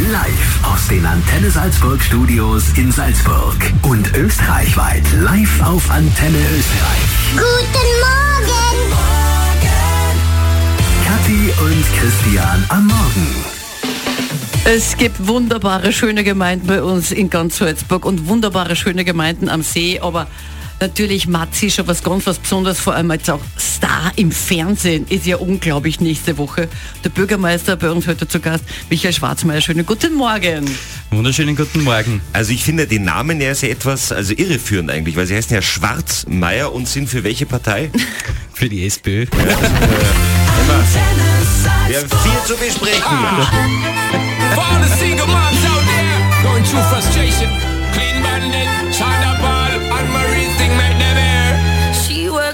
Live aus den Antenne Salzburg Studios in Salzburg und österreichweit live auf Antenne Österreich. Guten Morgen! Kathi und Christian am Morgen. Es gibt wunderbare, schöne Gemeinden bei uns in ganz Salzburg und wunderbare, schöne Gemeinden am See, aber natürlich Matzi schon was ganz was Besonderes, vor allem als auch Star im Fernsehen, ist ja unglaublich nächste Woche. Der Bürgermeister bei uns heute zu Gast, Michael Schwarzmeier. Schönen guten Morgen. Wunderschönen guten Morgen. Also ich finde den Namen ja sehr etwas, also irreführend eigentlich, weil sie heißen ja Schwarzmeier und sind für welche Partei? Für die SPÖ. Wir haben viel zu besprechen. There going through frustration, clean bandit, China ball, and Marie's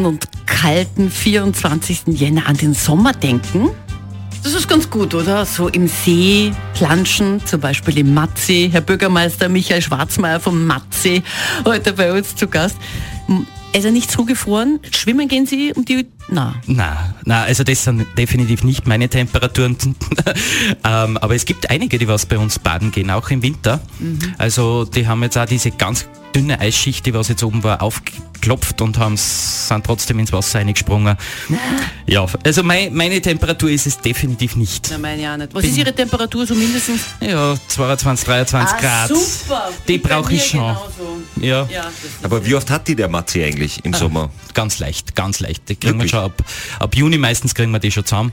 Verregneten und kalten 24. Jänner an den Sommer denken. Das ist ganz gut, oder? So im See planschen, zum Beispiel im Matzi. Herr Bürgermeister Michael Schwarzmeier vom Matzi, heute bei uns zu Gast. Ist er nicht zugefroren? Schwimmen gehen Sie um die... Na, Na, na, also das sind definitiv nicht meine Temperaturen. ähm, aber es gibt einige, die was bei uns baden gehen, auch im Winter. Also die haben jetzt auch diese ganz dünne Eisschicht, die was jetzt oben war, aufgeklopft und haben, sind trotzdem ins Wasser eingesprungen. Ja, also mein, meine Temperatur ist es definitiv nicht. na meine ja nicht. Was ist Ihre Temperatur so mindestens? Ja, 22, 23 Grad. Ah, super. Die brauche ich schon. genauso. Ja. Ja, Aber wie oft hat die der Matzi eigentlich im Sommer? Ganz leicht, ganz leicht. Die kriegen wir schon ab, ab Juni meistens kriegen wir die schon zusammen.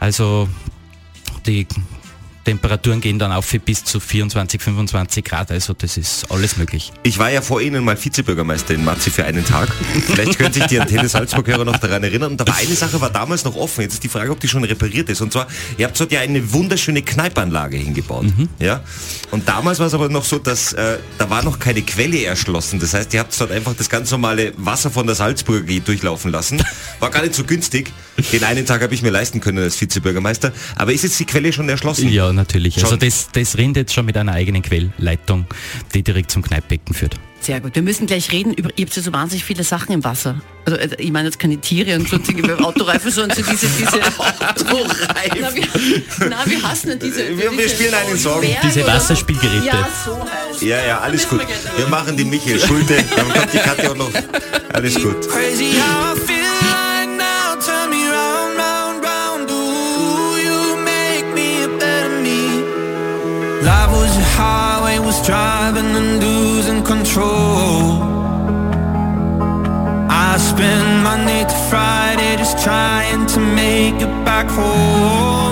Also die Temperaturen gehen dann auf bis zu 24, 25 Grad, also das ist alles möglich. Ich war ja vor Ihnen mal Vizebürgermeister in Matzi für einen Tag. Vielleicht können sich die Antenne Salzburg-Hörer noch daran erinnern. Und da war eine Sache, war damals noch offen. Jetzt ist die Frage, ob die schon repariert ist. Und zwar, ihr habt dort ja eine wunderschöne Kneipanlage hingebaut. Ja? Und damals war es aber noch so, dass äh, da war noch keine Quelle erschlossen. Das heißt, ihr habt dort einfach das ganz normale Wasser von der Salzburger G durchlaufen lassen. War gar nicht so günstig. Den einen Tag habe ich mir leisten können als Vizebürgermeister. Aber ist jetzt die Quelle schon erschlossen? Ja, natürlich. Also Schon. das, das rinnt jetzt schon mit einer eigenen Quellleitung, die direkt zum Kneippbecken führt. Sehr gut. Wir müssen gleich reden über, ihr habt ja so wahnsinnig viele Sachen im Wasser. Also äh, ich meine jetzt keine Tiere und sonstige Autoreifen, sondern so diese, diese Autoreifen. Na, wir, na, wir hassen ja diese. Wir- wir diese spielen einen Song. Diese Wasserspielgeräte. Ja, so heißt. Ja, ja, alles gut. wir machen die Michael Schulte, dann kommt die Katja auch noch. Alles gut. Driving and losing control. I spend Monday to Friday just trying to make it back home.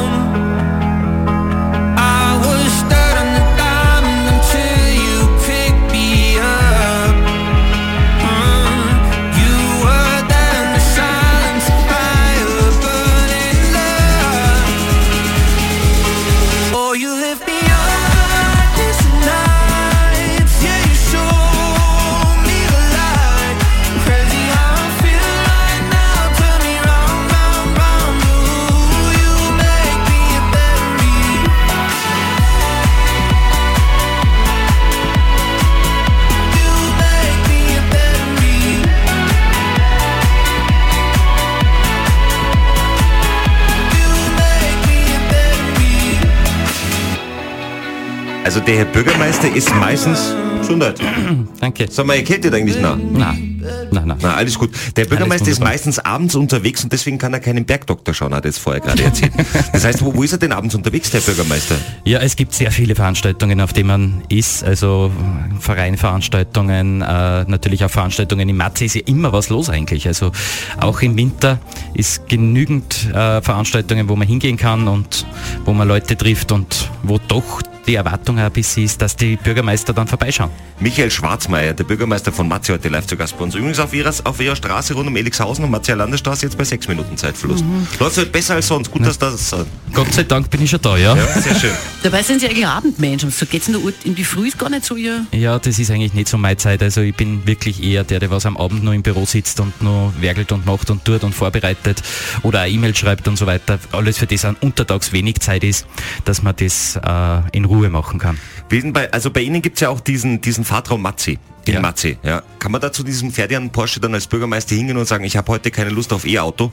Also der Herr Bürgermeister ist meistens Gesundheit. Danke. Sag mal, ihr kennt ihr eigentlich nah? Na, Nein, nein. Na, alles gut. Der Bürgermeister ist meistens abends unterwegs und deswegen kann er keinen Bergdoktor schauen, hat er jetzt vorher gerade erzählt. Das heißt, wo, wo ist er denn abends unterwegs, der Bürgermeister? Ja, es gibt sehr viele Veranstaltungen, auf denen man ist. Also Vereinveranstaltungen, äh, natürlich auch Veranstaltungen im Matze ist ja immer was los eigentlich. Also auch im Winter ist genügend äh, Veranstaltungen, wo man hingehen kann und wo man Leute trifft und wo doch die Erwartung ein bisschen ist, dass die Bürgermeister dann vorbeischauen. Michael Schwarzmeier, der Bürgermeister von Matze, heute live zu Gast bei uns. Übrigens auf ihrer, auf ihrer Straße rund um Elixhausen und Matze Landesstraße jetzt bei sechs Minuten Zeitverlust. Läuft halt besser als sonst. Gut, dass das... äh, Gott sei Dank bin ich schon da, ja. Ja, sehr schön. Dabei sind Sie eigentlich Abendmenschen. So geht's in der Uhr, in die Früh ist gar nicht so Ihr... Ja, das ist eigentlich nicht so meine Zeit. Also ich bin wirklich eher der, der was am Abend nur im Büro sitzt und nur werkelt und macht und tut und vorbereitet oder eine E-Mail schreibt und so weiter. Alles für das an untertags wenig Zeit ist, dass man das äh, in Ruhe machen kann. Bei, also bei Ihnen gibt es ja auch diesen, diesen Fahrtraum Matze. In Ja. Matze, ja. Kann man da zu diesem Ferdian Porsche dann als Bürgermeister hingehen und sagen, ich habe heute keine Lust auf E-Auto?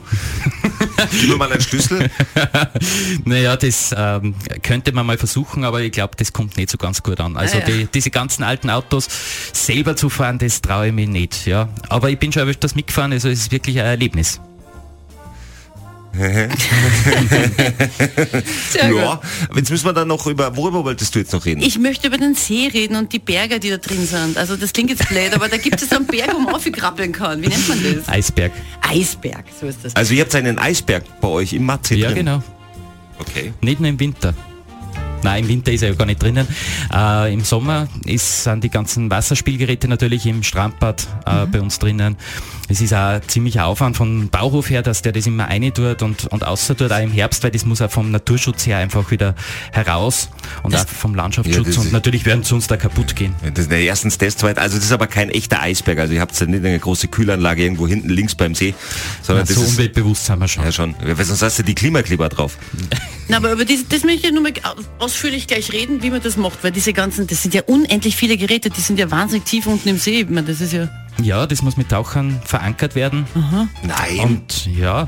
Gib mir mal einen Schlüssel. Naja, das ähm, könnte man mal versuchen, aber ich glaube, das kommt nicht so ganz gut an. Also Ah, ja. die, diese ganzen alten Autos selber zu fahren, das traue ich mir nicht. Ja. Aber ich bin schon öfters mitgefahren, also es ist wirklich ein Erlebnis. Ja, aber jetzt müssen wir dann noch über, worüber wolltest du jetzt noch reden? Ich möchte über den See reden und die Berge, die da drin sind. Also das klingt jetzt blöd, aber da gibt es einen Berg, wo man aufkrabbeln kann. Wie nennt man das? Eisberg. Eisberg, so ist das. Also ihr habt einen Eisberg bei euch im Matze Ja, drin. genau. Okay. Nicht nur im Winter. Nein, im Winter ist er ja gar nicht drinnen. Äh, Im Sommer ist, sind die ganzen Wasserspielgeräte natürlich im Strandbad äh, bei uns drinnen. Es ist auch ziemlicher Aufwand vom Bauhof her, dass der das immer rein tut und, und außer tut, auch im Herbst, weil das muss auch vom Naturschutz her einfach wieder heraus und auch vom Ja, Landschaftsschutz das und natürlich werden sie uns da kaputt gehen. Das ist der erstens das, zweitens, also das ist aber kein echter Eisberg. Also ihr habt ja nicht eine große Kühlanlage irgendwo hinten links beim See, sondern so das ist umweltbewusst sind wir schon. ja schon. Weil sonst hast du die Klimakleber drauf. Na, aber über das, das möchte ich nur mal ausführlich gleich reden, wie man das macht, weil diese ganzen, das sind ja unendlich viele Geräte, die sind ja wahnsinnig tief unten im See. Ich meine, das ist ja... Ja, das muss mit Tauchern verankert werden. Nein. Und ja,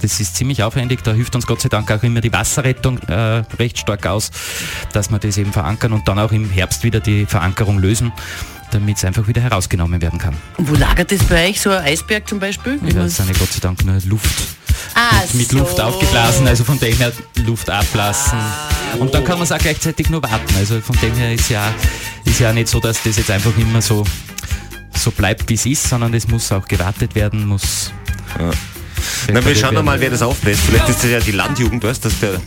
das ist ziemlich aufwendig. Da hilft uns Gott sei Dank auch immer die Wasserrettung äh, recht stark aus, dass wir das eben verankern und dann auch im Herbst wieder die Verankerung lösen, damit es einfach wieder herausgenommen werden kann. Und wo lagert das bei euch, so ein Eisberg zum Beispiel? Ja, das sind ja Gott sei Dank nur Luft. Ah, Mit so. Luft aufgeblasen, also von dem her Luft ablassen. Und dann kann man es auch gleichzeitig nur warten. Also von dem her ist ja, ist ja nicht so, dass das jetzt einfach immer so, so bleibt, wie es ist, sondern es muss auch gewartet werden, muss. Na, wir schauen werden. mal, wer das aufbläst. Vielleicht ist das ja die Landjugend, weißt du, dass der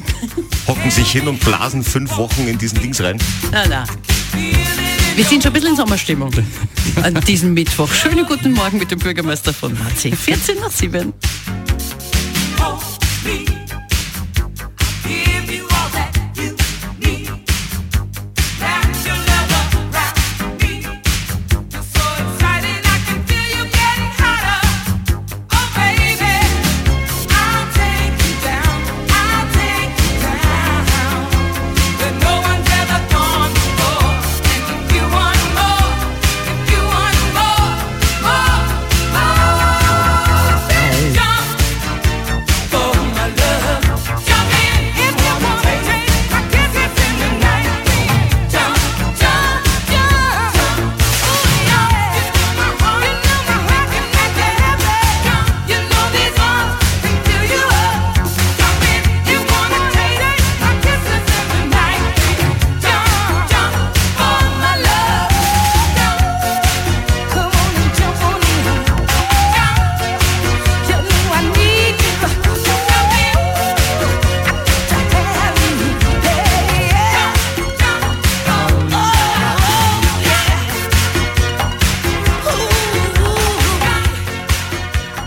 hocken sich hin und blasen fünf Wochen in diesen Dings rein. Na, na. Wir sind schon ein bisschen in Sommerstimmung an diesem Mittwoch. Schönen guten Morgen mit dem Bürgermeister von Marzing. 14 nach 7. me.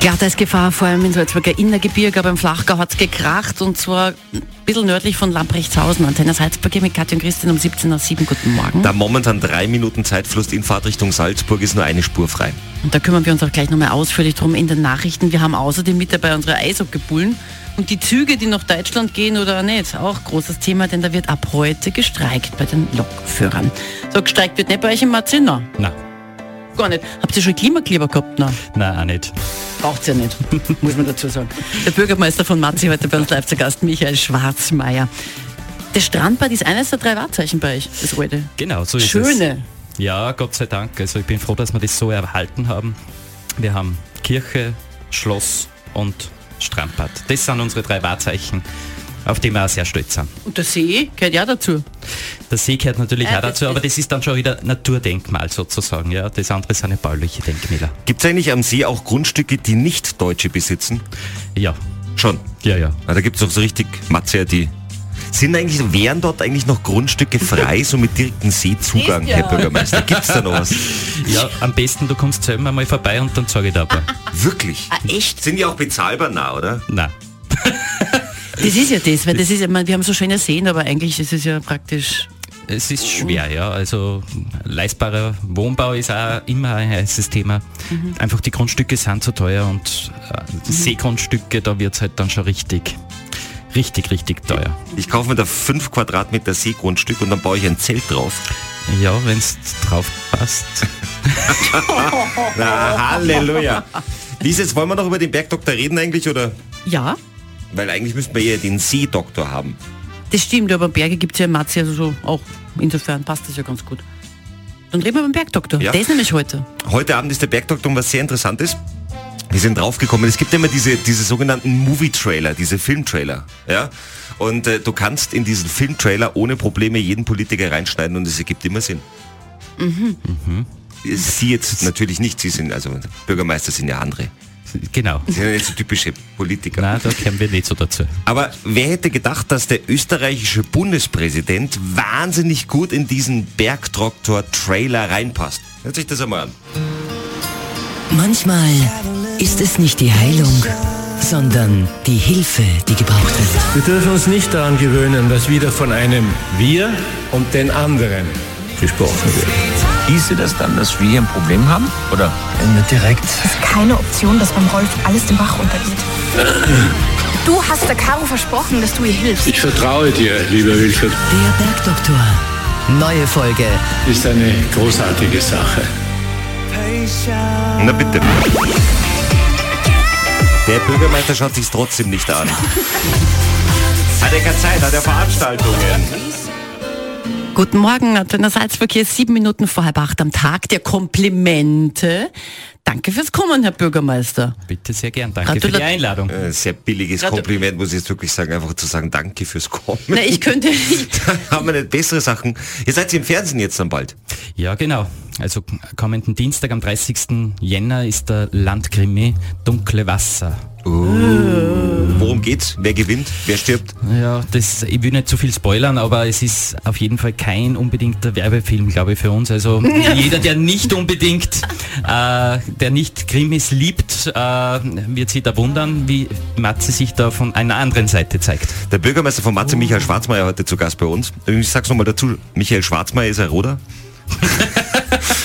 Glatteisgefahr, vor allem in Salzburger Innergebirge, aber im Flachgau hat es gekracht und zwar ein bisschen nördlich von Lamprechtshausen. Antenne Salzburg hier mit Katja und Christian um 17 nach 7. Guten Morgen. Da momentan drei Minuten Zeitfluss in Fahrtrichtung Salzburg ist nur eine Spur frei. Und da kümmern wir uns auch gleich nochmal ausführlich drum in den Nachrichten. Wir haben außerdem mit dabei unsere Eishockeybullen und die Züge, die nach Deutschland gehen oder nicht, auch großes Thema, denn da wird ab heute gestreikt bei den Lokführern. So, gestreikt wird nicht bei euch im Marzina? Na, Gar nicht. Habt ihr schon Klimakleber gehabt? Nein. na auch nicht. Braucht's ja nicht, muss man dazu sagen. Der Bürgermeister von Matzi heute bei uns live zu Gast, Michael Schwarzmeier. Das Strandbad ist eines der drei Wahrzeichen bei euch, das alte. Genau, so ist es. Schöne. Ja, Gott sei Dank. Also ich bin froh, dass wir das so erhalten haben. Wir haben Kirche, Schloss und Strandbad. Das sind unsere drei Wahrzeichen, auf die wir auch sehr stolz sind. Und der See gehört ja dazu. Der See gehört natürlich Ja, auch das dazu, aber das ist dann schon wieder Naturdenkmal sozusagen. Ja, das andere sind ja bauliche Denkmäler. Gibt es eigentlich am See auch Grundstücke, die nicht Deutsche besitzen? Ja, Schon. ja, ja. Na, da gibt es doch so richtig Matze, die... Sind eigentlich, wären dort eigentlich noch Grundstücke frei, so mit direktem Seezugang, Ja. Herr Bürgermeister? Gibt's da noch was? Ja, am besten du kommst selber mal vorbei und dann zeige ich dir aber. Wirklich? Ah, echt? Sind die auch bezahlbar nah, oder? Nein. Das ist ja das, weil das ist ja, wir haben so schöne Seen, aber eigentlich ist es ja praktisch. Es ist schwer, ja. Also leistbarer Wohnbau ist auch immer ein heißes Thema. Einfach die Grundstücke sind zu teuer und äh, Seegrundstücke, da wird es halt dann schon richtig, richtig, richtig teuer. Ich kaufe mir da 5 Quadratmeter Seegrundstück und dann baue ich ein Zelt drauf. Ja, wenn es drauf passt. Na, Halleluja. Lies, jetzt wollen wir noch über den Bergdoktor reden eigentlich, oder? Ja, Weil eigentlich müssten wir eher den Seedoktor haben. Das stimmt, aber Berge gibt es ja in Matze also so auch. Insofern passt das ja ganz gut. Dann reden wir beim Bergdoktor. Ja. Der ist nämlich heute. Heute Abend ist der Bergdoktor um was sehr Interessantes. Wir sind draufgekommen, es gibt immer diese, diese sogenannten Movie-Trailer, diese Filmtrailer. Ja? Und äh, du kannst in diesen Filmtrailer ohne Probleme jeden Politiker reinschneiden und es ergibt immer Sinn. Mhm. Sie jetzt natürlich nicht, Sie sind, also Bürgermeister sind ja andere. Genau. Sie sind ja nicht so typische Politiker. Nein, da kämen wir nicht so dazu. Aber wer hätte gedacht, dass der österreichische Bundespräsident wahnsinnig gut in diesen Bergdoktor-Trailer reinpasst? Hört sich das einmal an. Manchmal ist es nicht die Heilung, sondern die Hilfe, die gebraucht wird. Wir dürfen uns nicht daran gewöhnen, dass wieder von einem Wir und den anderen gesprochen wird. Hieße das dann, dass wir hier ein Problem haben? Oder? Nicht direkt. keine Option, dass beim Rolf alles den Bach runtergeht. Du hast der Caro versprochen, dass du ihr hilfst. Ich vertraue dir, lieber Wilfried. Der Bergdoktor. Neue Folge. Ist eine großartige Sache. Na bitte. Der Bürgermeister schaut sich trotzdem nicht an. Hat er keine Zeit, hat er Veranstaltungen. Guten Morgen, Antenne Salzverkehr, sieben Minuten vor halb acht am Tag der Komplimente. Danke fürs Kommen, Herr Bürgermeister. Bitte sehr gern. Danke für die Gratula- Einladung. Äh, Sehr billiges Gratu- Kompliment, muss ich jetzt wirklich sagen, einfach zu sagen, danke fürs Kommen. Na, ich könnte, Da haben wir nicht bessere Sachen. Ihr seid im Fernsehen jetzt dann bald. Ja, genau. Also kommenden Dienstag am 30. Jänner ist der Landkrimi Dunkle Wasser. Worum geht's? Wer gewinnt? Wer stirbt? Ja, das, ich will nicht zu viel spoilern, aber es ist auf jeden Fall kein unbedingter Werbefilm, glaube ich, für uns. Also jeder, der nicht unbedingt, äh, der nicht Krimis liebt, äh, wird sich da wundern, wie Matze sich da von einer anderen Seite zeigt. Der Bürgermeister von Matze, Michael Schwarzmeier, heute zu Gast bei uns. Ich sag's nochmal dazu, Michael Schwarzmeier ist ein Roder.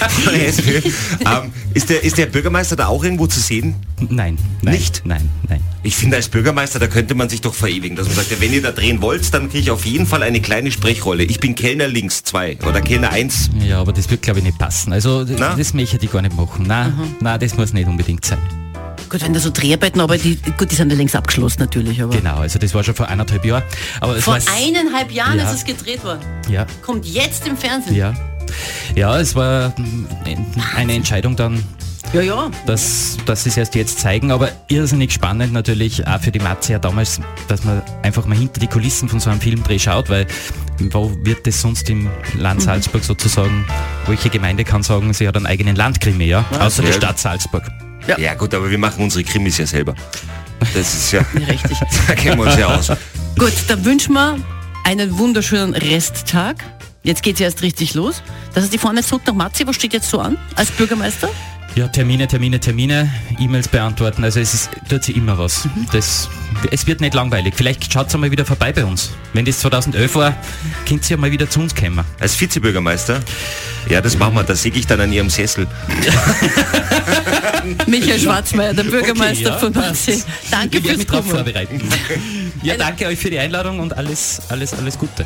Von der SPÖ. ähm, ist, der, ist der Bürgermeister da auch irgendwo zu sehen? Nein, nein, Nicht? nein, nein. Ich finde, als Bürgermeister, da könnte man sich doch verewigen, dass man sagt, ja, wenn ihr da drehen wollt, dann kriege ich auf jeden Fall eine kleine Sprechrolle. Ich bin Kellner links 2 oder Kellner 1. Ja, aber das wird, glaube ich, nicht passen. Also Na? das möchte ich gar nicht machen. Nein, nein, das muss nicht unbedingt sein. gut, wenn da so Dreharbeiten, aber die, gut, die sind ja längst abgeschlossen natürlich, aber. Genau, also das war schon vor eineinhalb Jahren. Aber es Vor war eineinhalb Jahren Ja. ist es gedreht worden. ja, Kommt jetzt im Fernsehen. ja. Ja, es war mm, eine Entscheidung dann, ja. ja. dass, dass sie es erst jetzt zeigen, aber irrsinnig spannend natürlich auch für die Matze ja damals, dass man einfach mal hinter die Kulissen von so einem Filmdreh schaut, weil wo wird das sonst im Land Salzburg sozusagen, welche Gemeinde kann sagen, sie hat einen eigenen Landkrimi, ja? Außer die Ja. Stadt Salzburg. Ja. gut, aber wir machen unsere Krimis ja selber. Das ist ja, Richtig. da kennen wir uns ja aus. Gut, dann wünschen wir einen wunderschönen Resttag. Jetzt geht's erst richtig los. Das ist die vorne zurück nach Matzi. Was steht jetzt so an als Bürgermeister? Ja, Termine, Termine, Termine, E-Mails beantworten. Also es ist, tut sich immer was. Das, es wird nicht langweilig. Vielleicht schaut mal wieder vorbei bei uns. Wenn das 2011 war, könnt ihr ja mal wieder zu uns kommen. Als Vizebürgermeister? Ja, das machen wir. Da säge ich dann an Ihrem Sessel. Michael Schwarzmeier, der Bürgermeister ja, von. Matzi. Danke fürs mich drauf Kommen. vorbereiten. Ja, danke euch für die Einladung und alles, alles, alles Gute.